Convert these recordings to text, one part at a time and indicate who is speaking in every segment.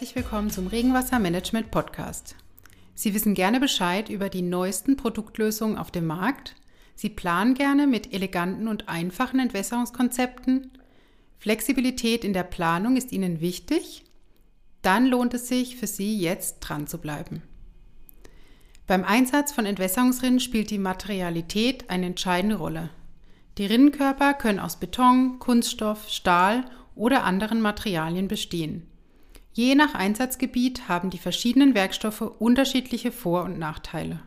Speaker 1: herzlich willkommen zum Regenwassermanagement Podcast. Sie wissen gerne Bescheid über die neuesten Produktlösungen auf dem Markt. Sie planen gerne mit eleganten und einfachen Entwässerungskonzepten. Flexibilität in der Planung ist Ihnen wichtig. Dann lohnt es sich für Sie jetzt dran zu bleiben. Beim Einsatz von Entwässerungsrinnen spielt die Materialität eine entscheidende Rolle. Die Rinnenkörper können aus Beton, Kunststoff, Stahl oder anderen Materialien bestehen. Je nach Einsatzgebiet haben die verschiedenen Werkstoffe unterschiedliche Vor- und Nachteile.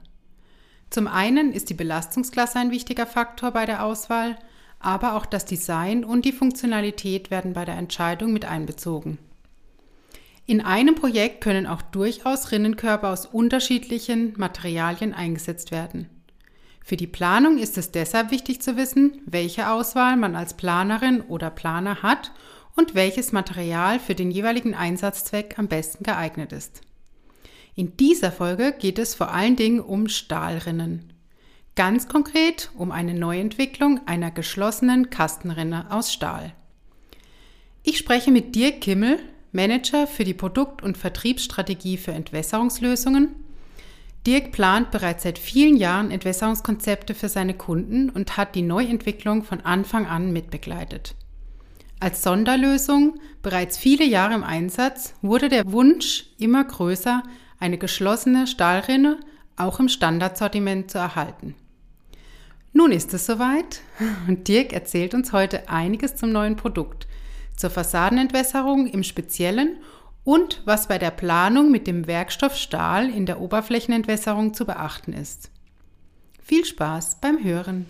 Speaker 1: Zum einen ist die Belastungsklasse ein wichtiger Faktor bei der Auswahl, aber auch das Design und die Funktionalität werden bei der Entscheidung mit einbezogen. In einem Projekt können auch durchaus Rinnenkörper aus unterschiedlichen Materialien eingesetzt werden. Für die Planung ist es deshalb wichtig zu wissen, welche Auswahl man als Planerin oder Planer hat und welches Material für den jeweiligen Einsatzzweck am besten geeignet ist. In dieser Folge geht es vor allen Dingen um Stahlrinnen. Ganz konkret um eine Neuentwicklung einer geschlossenen Kastenrinne aus Stahl. Ich spreche mit Dirk Kimmel, Manager für die Produkt- und Vertriebsstrategie für Entwässerungslösungen. Dirk plant bereits seit vielen Jahren Entwässerungskonzepte für seine Kunden und hat die Neuentwicklung von Anfang an mitbegleitet. Als Sonderlösung, bereits viele Jahre im Einsatz, wurde der Wunsch immer größer, eine geschlossene Stahlrinne auch im Standardsortiment zu erhalten. Nun ist es soweit und Dirk erzählt uns heute einiges zum neuen Produkt, zur Fassadenentwässerung im Speziellen und was bei der Planung mit dem Werkstoff Stahl in der Oberflächenentwässerung zu beachten ist. Viel Spaß beim Hören!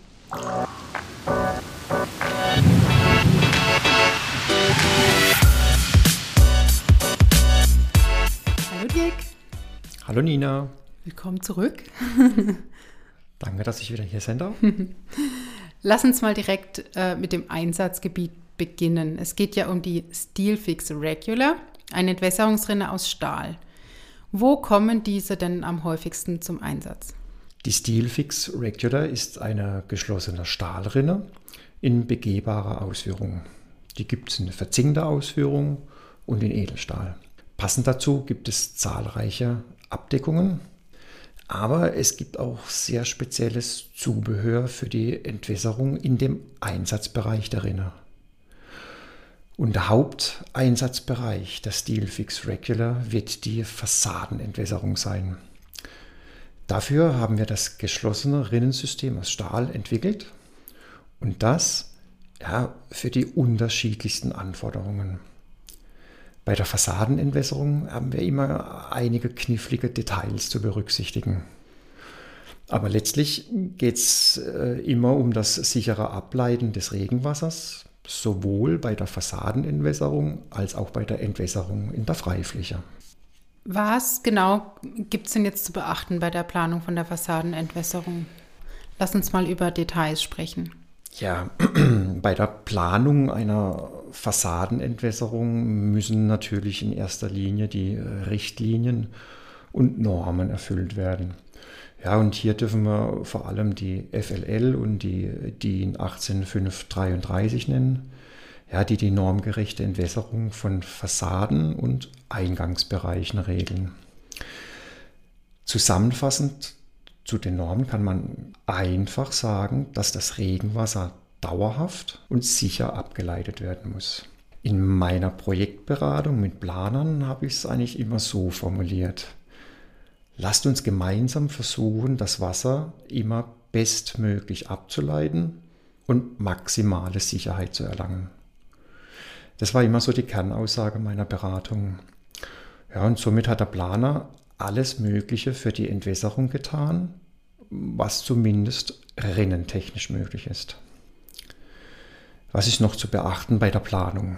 Speaker 1: Hallo Dirk.
Speaker 2: Hallo Nina.
Speaker 1: Willkommen zurück.
Speaker 2: Danke, dass ich wieder hier sein darf.
Speaker 1: Lass uns mal direkt äh, mit dem Einsatzgebiet beginnen. Es geht ja um die Steelfix Regular, eine Entwässerungsrinne aus Stahl. Wo kommen diese denn am häufigsten zum Einsatz?
Speaker 2: Die Steelfix Regular ist eine geschlossene Stahlrinne in begehbarer Ausführung. Die gibt es in verzinkter Ausführung und in Edelstahl. Passend dazu gibt es zahlreiche Abdeckungen, aber es gibt auch sehr spezielles Zubehör für die Entwässerung in dem Einsatzbereich der Rinne. Und der Haupteinsatzbereich der Steelfix Regular wird die Fassadenentwässerung sein. Dafür haben wir das geschlossene Rinnensystem aus Stahl entwickelt und das ja, für die unterschiedlichsten Anforderungen. Bei der Fassadenentwässerung haben wir immer einige knifflige Details zu berücksichtigen. Aber letztlich geht es äh, immer um das sichere Ableiten des Regenwassers, sowohl bei der Fassadenentwässerung als auch bei der Entwässerung in der Freifläche.
Speaker 1: Was genau gibt es denn jetzt zu beachten bei der Planung von der Fassadenentwässerung? Lass uns mal über Details sprechen.
Speaker 2: Ja, bei der Planung einer Fassadenentwässerung müssen natürlich in erster Linie die Richtlinien und Normen erfüllt werden. Ja, und hier dürfen wir vor allem die FLL und die DIN 18533 nennen, ja, die die normgerechte Entwässerung von Fassaden und Eingangsbereichen regeln. Zusammenfassend zu den Normen kann man einfach sagen, dass das Regenwasser dauerhaft und sicher abgeleitet werden muss. In meiner Projektberatung mit Planern habe ich es eigentlich immer so formuliert. Lasst uns gemeinsam versuchen, das Wasser immer bestmöglich abzuleiten und maximale Sicherheit zu erlangen. Das war immer so die Kernaussage meiner Beratung. Ja, und somit hat der Planer alles Mögliche für die Entwässerung getan, was zumindest rinnentechnisch möglich ist. Was ist noch zu beachten bei der Planung?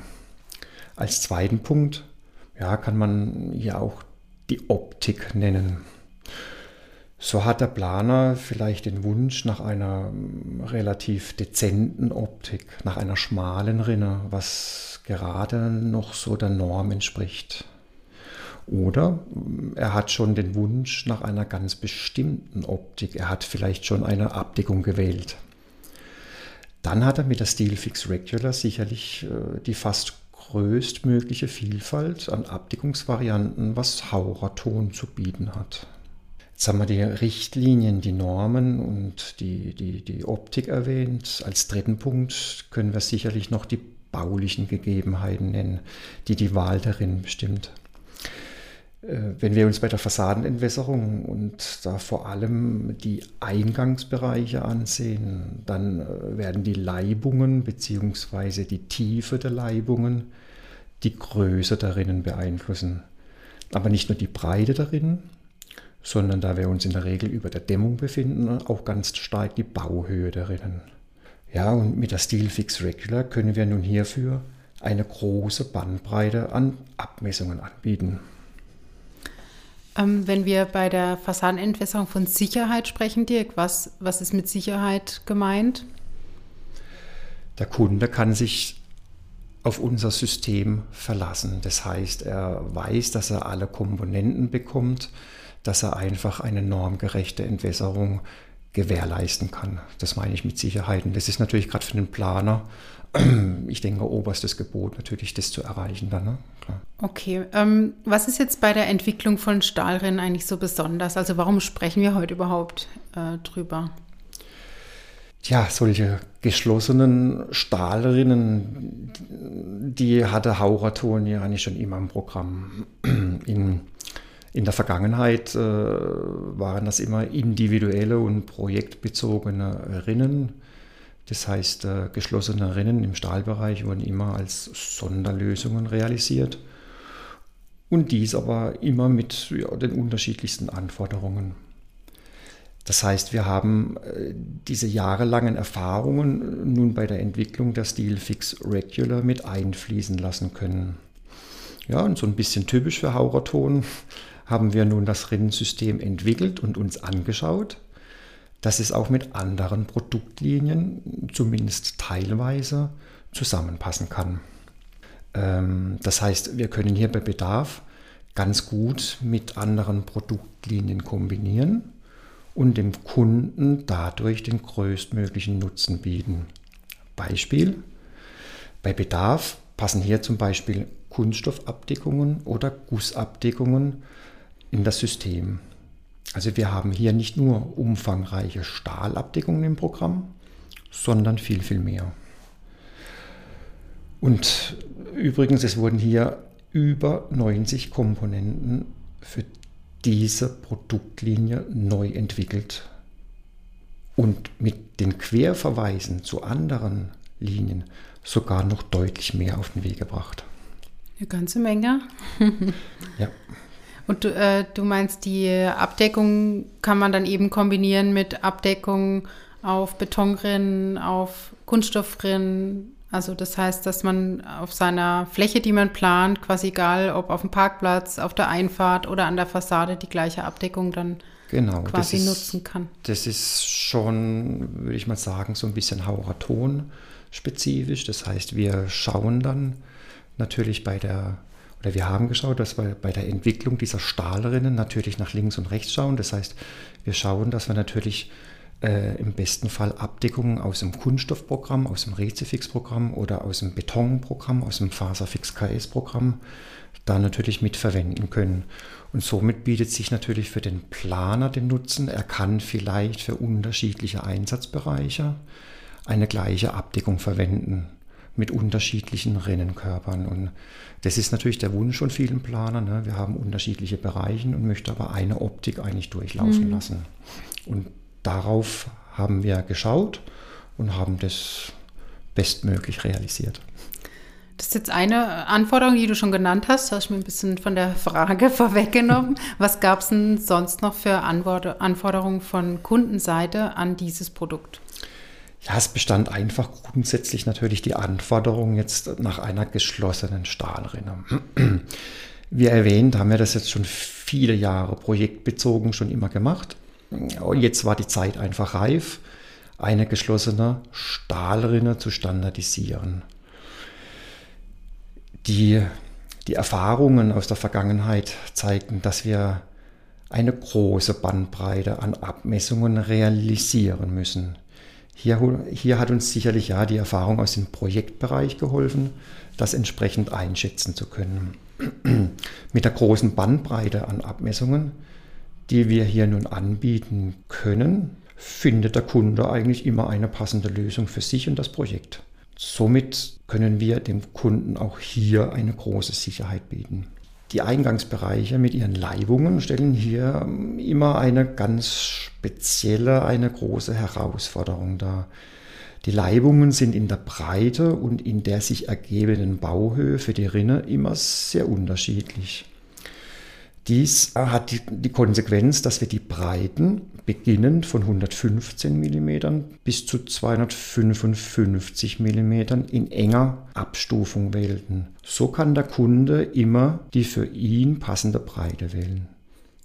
Speaker 2: Als zweiten Punkt ja, kann man hier auch die Optik nennen. So hat der Planer vielleicht den Wunsch nach einer relativ dezenten Optik, nach einer schmalen Rinne, was gerade noch so der Norm entspricht. Oder er hat schon den Wunsch nach einer ganz bestimmten Optik. Er hat vielleicht schon eine Abdeckung gewählt. Dann hat er mit der Steelfix Regular sicherlich äh, die fast größtmögliche Vielfalt an Abdeckungsvarianten, was Hauraton zu bieten hat. Jetzt haben wir die Richtlinien, die Normen und die, die, die Optik erwähnt. Als dritten Punkt können wir sicherlich noch die baulichen Gegebenheiten nennen, die die Wahl darin bestimmt. Äh, wenn wir uns bei der Fassadenentwässerung und da vor allem die Eingangsbereiche ansehen, dann äh, werden die Leibungen bzw. die Tiefe der Leibungen die Größe der Rinnen beeinflussen. Aber nicht nur die Breite der Rinnen, sondern da wir uns in der Regel über der Dämmung befinden, auch ganz stark die Bauhöhe der Rinnen. Ja, und mit der Steelfix Regular können wir nun hierfür eine große Bandbreite an Abmessungen anbieten.
Speaker 1: Ähm, wenn wir bei der Fassadenentwässerung von Sicherheit sprechen, Dirk, was, was ist mit Sicherheit gemeint?
Speaker 2: Der Kunde kann sich auf unser System verlassen. Das heißt, er weiß, dass er alle Komponenten bekommt, dass er einfach eine normgerechte Entwässerung gewährleisten kann. Das meine ich mit Sicherheit. Und das ist natürlich gerade für den Planer, ich denke, oberstes Gebot natürlich, das zu erreichen dann. Ne?
Speaker 1: Okay, ähm, was ist jetzt bei der Entwicklung von Stahlrinnen eigentlich so besonders? Also warum sprechen wir heute überhaupt äh, drüber?
Speaker 2: Ja, solche geschlossenen Stahlrinnen, die hatte Hauraton ja eigentlich schon immer im Programm. In in der Vergangenheit äh, waren das immer individuelle und projektbezogene Rinnen. Das heißt, äh, geschlossene Rinnen im Stahlbereich wurden immer als Sonderlösungen realisiert. Und dies aber immer mit ja, den unterschiedlichsten Anforderungen. Das heißt, wir haben äh, diese jahrelangen Erfahrungen nun bei der Entwicklung der Steelfix Regular mit einfließen lassen können. Ja, und so ein bisschen typisch für Hauraton haben wir nun das Rinnensystem entwickelt und uns angeschaut, dass es auch mit anderen Produktlinien zumindest teilweise zusammenpassen kann. Ähm, das heißt, wir können hier bei Bedarf ganz gut mit anderen Produktlinien kombinieren und dem Kunden dadurch den größtmöglichen Nutzen bieten. Beispiel, bei Bedarf passen hier zum Beispiel Kunststoffabdeckungen oder Gussabdeckungen in das System. Also wir haben hier nicht nur umfangreiche Stahlabdeckungen im Programm, sondern viel, viel mehr. Und übrigens, es wurden hier über 90 Komponenten für diese Produktlinie neu entwickelt und mit den Querverweisen zu anderen Linien sogar noch deutlich mehr auf den Weg gebracht.
Speaker 1: Eine ganze Menge.
Speaker 2: ja.
Speaker 1: Und du, äh, du meinst, die Abdeckung kann man dann eben kombinieren mit Abdeckung auf Betonrinnen, auf Kunststoffrinnen. Also das heißt, dass man auf seiner Fläche, die man plant, quasi egal ob auf dem Parkplatz, auf der Einfahrt oder an der Fassade, die gleiche Abdeckung dann genau, quasi ist, nutzen kann.
Speaker 2: Das ist schon, würde ich mal sagen, so ein bisschen Hauraton spezifisch. Das heißt, wir schauen dann natürlich bei der oder wir haben geschaut, dass wir bei der Entwicklung dieser Stahlrinnen natürlich nach links und rechts schauen. Das heißt, wir schauen, dass wir natürlich äh, im besten Fall Abdeckungen aus dem Kunststoffprogramm, aus dem Rezifix-Programm oder aus dem Betonprogramm, aus dem Faserfix-KS-Programm da natürlich mitverwenden können. Und somit bietet sich natürlich für den Planer den Nutzen. Er kann vielleicht für unterschiedliche Einsatzbereiche eine gleiche Abdeckung verwenden mit unterschiedlichen Rinnenkörpern. Und das ist natürlich der Wunsch von vielen Planern. Ne? Wir haben unterschiedliche Bereiche und möchten aber eine Optik eigentlich durchlaufen mhm. lassen. Und darauf haben wir geschaut und haben das bestmöglich realisiert.
Speaker 1: Das ist jetzt eine Anforderung, die du schon genannt hast. Da hast du mir ein bisschen von der Frage vorweggenommen. Was gab es denn sonst noch für Anforderungen von Kundenseite an dieses Produkt?
Speaker 2: Ja, es bestand einfach grundsätzlich natürlich die Anforderung jetzt nach einer geschlossenen Stahlrinne. Wie erwähnt, haben wir das jetzt schon viele Jahre projektbezogen schon immer gemacht. Und jetzt war die Zeit einfach reif, eine geschlossene Stahlrinne zu standardisieren. Die, die Erfahrungen aus der Vergangenheit zeigten, dass wir eine große Bandbreite an Abmessungen realisieren müssen. Hier, hier hat uns sicherlich ja die Erfahrung aus dem Projektbereich geholfen, das entsprechend einschätzen zu können. Mit der großen Bandbreite an Abmessungen, die wir hier nun anbieten können, findet der Kunde eigentlich immer eine passende Lösung für sich und das Projekt. Somit können wir dem Kunden auch hier eine große Sicherheit bieten. Die Eingangsbereiche mit ihren Leibungen stellen hier immer eine ganz spezielle, eine große Herausforderung dar. Die Leibungen sind in der Breite und in der sich ergebenden Bauhöhe für die Rinne immer sehr unterschiedlich. Dies hat die, die, Konsequenz, dass wir die Breiten beginnend von 115 mm bis zu 255 mm in enger Abstufung wählten. So kann der Kunde immer die für ihn passende Breite wählen.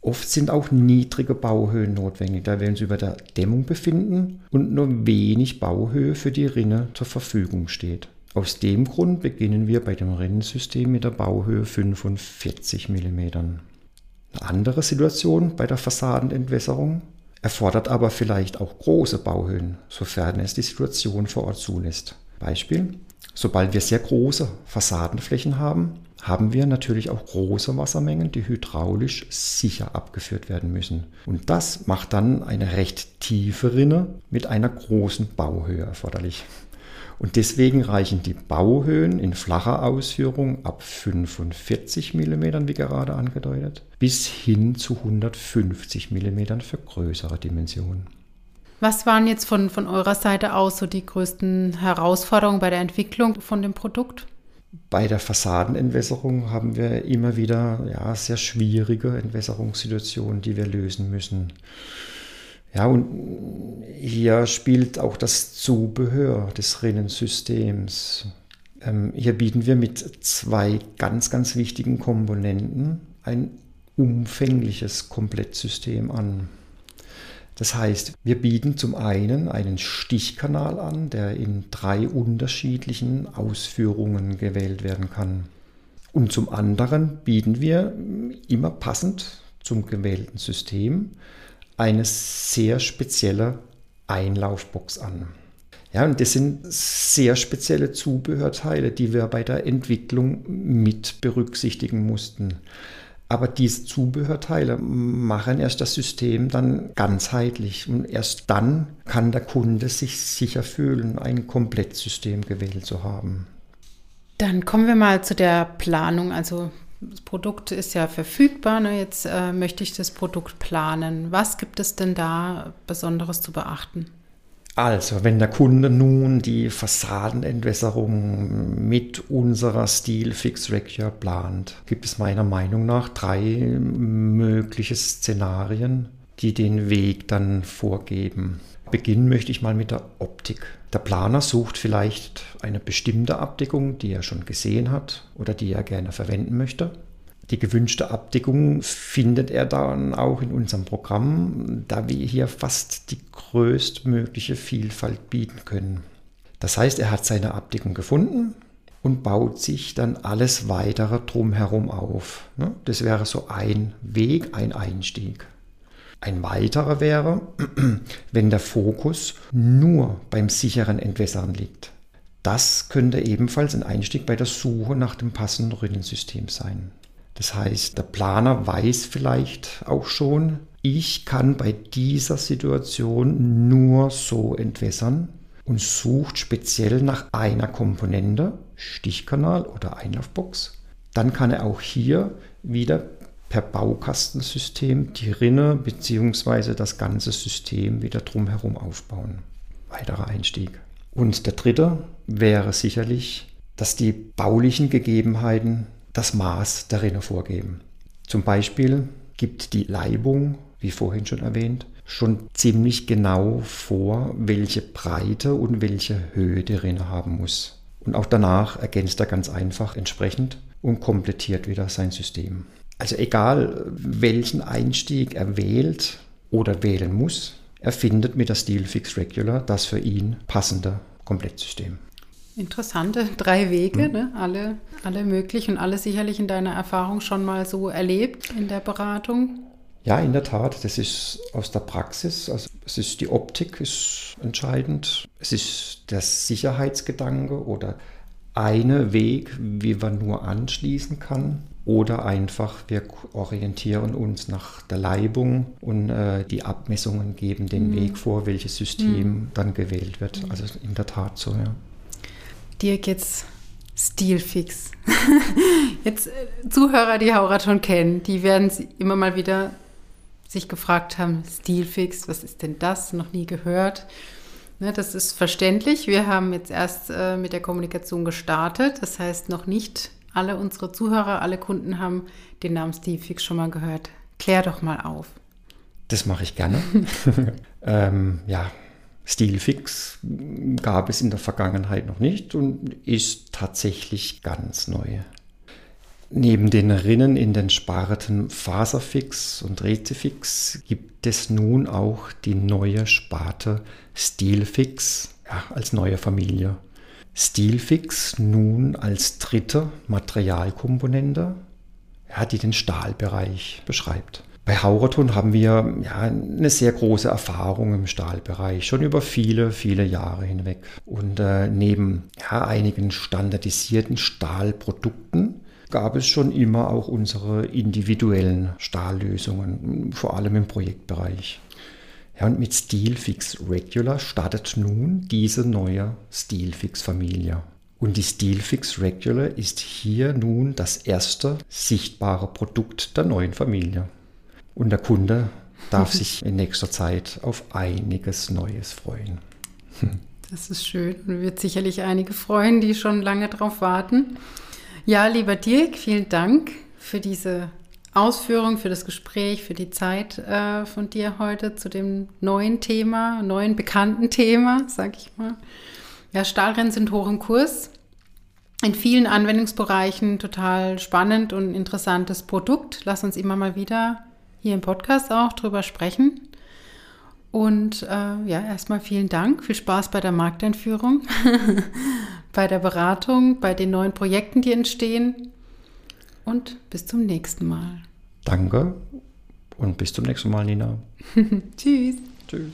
Speaker 2: Oft sind auch niedrige Bauhöhen notwendig, da wir uns über der Dämmung befinden und nur wenig Bauhöhe für die Rinne zur Verfügung steht. Aus dem Grund beginnen wir bei dem Rinnensystem mit der Bauhöhe 45 mm. Eine andere Situation bei der Fassadenentwässerung erfordert aber vielleicht auch große Bauhöhen, sofern es die Situation vor Ort zulässt. Beispiel, sobald wir sehr große Fassadenflächen haben, haben wir natürlich auch große Wassermengen, die hydraulisch sicher abgeführt werden müssen. Und das macht dann eine recht tiefe Rinne mit einer großen Bauhöhe erforderlich. Und deswegen reichen die Bauhöhen in flacher Ausführung ab 45 mm, wie gerade angedeutet, bis hin zu 150 mm für größere Dimensionen.
Speaker 1: Was waren jetzt von, von eurer Seite aus so die größten Herausforderungen bei der Entwicklung von dem Produkt?
Speaker 2: Bei der Fassadenentwässerung haben wir immer wieder ja, sehr schwierige Entwässerungssituationen, die wir lösen müssen. Ja, und hier spielt auch das Zubehör des Rinnensystems. Ähm, hier bieten wir mit zwei ganz, ganz wichtigen Komponenten ein umfängliches Komplettsystem an. Das heißt, wir bieten zum einen einen Stichkanal an, der in drei unterschiedlichen Ausführungen gewählt werden kann. Und zum anderen bieten wir immer passend zum gewählten System eine sehr spezielle Einlaufbox an. Ja, und das sind sehr spezielle Zubehörteile, die wir bei der Entwicklung mit berücksichtigen mussten. Aber diese Zubehörteile machen erst das System dann ganzheitlich und erst dann kann der Kunde sich sicher fühlen, ein Komplettsystem gewählt zu haben.
Speaker 1: Dann kommen wir mal zu der Planung. Also das Produkt ist ja verfügbar. Ne? Jetzt äh, möchte ich das Produkt planen. Was gibt es denn da Besonderes zu beachten?
Speaker 2: Also, wenn der Kunde nun die Fassadenentwässerung mit unserer Stil Fix Regular plant, gibt es meiner Meinung nach drei mögliche Szenarien, die den Weg dann vorgeben. Beginnen möchte ich mal mit der Optik. Der Planer sucht vielleicht eine bestimmte Abdeckung, die er schon gesehen hat oder die er gerne verwenden möchte. Die gewünschte Abdeckung findet er dann auch in unserem Programm, da wir hier fast die größtmögliche Vielfalt bieten können. Das heißt, er hat seine Abdeckung gefunden und baut sich dann alles weitere drumherum auf. Ne? Das wäre so ein Weg, ein Einstieg. Ein weiterer wäre, wenn der Fokus nur beim sicheren Entwässern liegt. Das könnte ebenfalls ein Einstieg bei der Suche nach dem passenden Rinnensystem sein. Das heißt, der Planer weiß vielleicht auch schon, ich kann bei dieser Situation nur so entwässern und sucht speziell nach einer Komponente, Stichkanal oder Einlaufbox. Dann kann er auch hier wieder per Baukastensystem die Rinne bzw. das ganze System wieder drumherum aufbauen. Weiterer Einstieg. Und der dritte wäre sicherlich, dass die baulichen Gegebenheiten das Maß der Rinne vorgeben. Zum Beispiel gibt die Leibung, wie vorhin schon erwähnt, schon ziemlich genau vor, welche Breite und welche Höhe die Rinne haben muss. Und auch danach ergänzt er ganz einfach entsprechend und komplettiert wieder sein System. Also egal, welchen Einstieg er wählt oder wählen muss, er findet mit der Steel Fix Regular das für ihn passende Komplettsystem.
Speaker 1: Interessante drei Wege, hm. ne? alle, alle möglich und alle sicherlich in deiner Erfahrung schon mal so erlebt in der Beratung.
Speaker 2: Ja, in der Tat, das ist aus der Praxis. Also Es ist die Optik ist entscheidend. Es ist der Sicherheitsgedanke oder eine Weg, wie man nur anschließen kann. Oder einfach, wir orientieren uns nach der Leibung und äh, die Abmessungen geben den mhm. Weg vor, welches System mhm. dann gewählt wird. Also in der Tat so, ja.
Speaker 1: Dirk, jetzt Stilfix. jetzt äh, Zuhörer, die Hauraton kennen, die werden immer mal wieder sich gefragt haben, Stilfix, was ist denn das? Noch nie gehört. Ne, das ist verständlich. Wir haben jetzt erst äh, mit der Kommunikation gestartet. Das heißt, noch nicht alle unsere Zuhörer, alle Kunden haben den Namen Stilfix schon mal gehört. Klär doch mal auf.
Speaker 2: Das mache ich gerne. ähm, ja, Stilfix gab es in der Vergangenheit noch nicht und ist tatsächlich ganz neu. Neben den Rinnen in den Sparten Faserfix und Rezifix gibt es nun auch die neue Sparte Stilfix ja, als neue Familie. Stilfix nun als dritte Materialkomponente, ja, die den Stahlbereich beschreibt. Bei Hauraton haben wir ja, eine sehr große Erfahrung im Stahlbereich, schon über viele, viele Jahre hinweg. Und äh, neben ja, einigen standardisierten Stahlprodukten gab es schon immer auch unsere individuellen Stahllösungen, vor allem im Projektbereich. Ja, und mit Steelfix Regular startet nun diese neue Steelfix-Familie. Und die Steelfix Regular ist hier nun das erste sichtbare Produkt der neuen Familie. Und der Kunde darf sich in nächster Zeit auf einiges Neues freuen.
Speaker 1: Das ist schön und wird sicherlich einige freuen, die schon lange darauf warten. Ja, lieber Dirk, vielen Dank für diese Ausführung, für das Gespräch, für die Zeit äh, von dir heute zu dem neuen Thema, neuen bekannten Thema, sag ich mal. Ja, Stahlrennen sind hoch im Kurs. In vielen Anwendungsbereichen total spannend und interessantes Produkt. Lass uns immer mal wieder hier im Podcast auch drüber sprechen. Und äh, ja, erstmal vielen Dank, viel Spaß bei der Markteinführung, bei der Beratung, bei den neuen Projekten, die entstehen. Und bis zum nächsten Mal.
Speaker 2: Danke und bis zum nächsten Mal, Nina.
Speaker 1: Tschüss.
Speaker 2: Tschüss.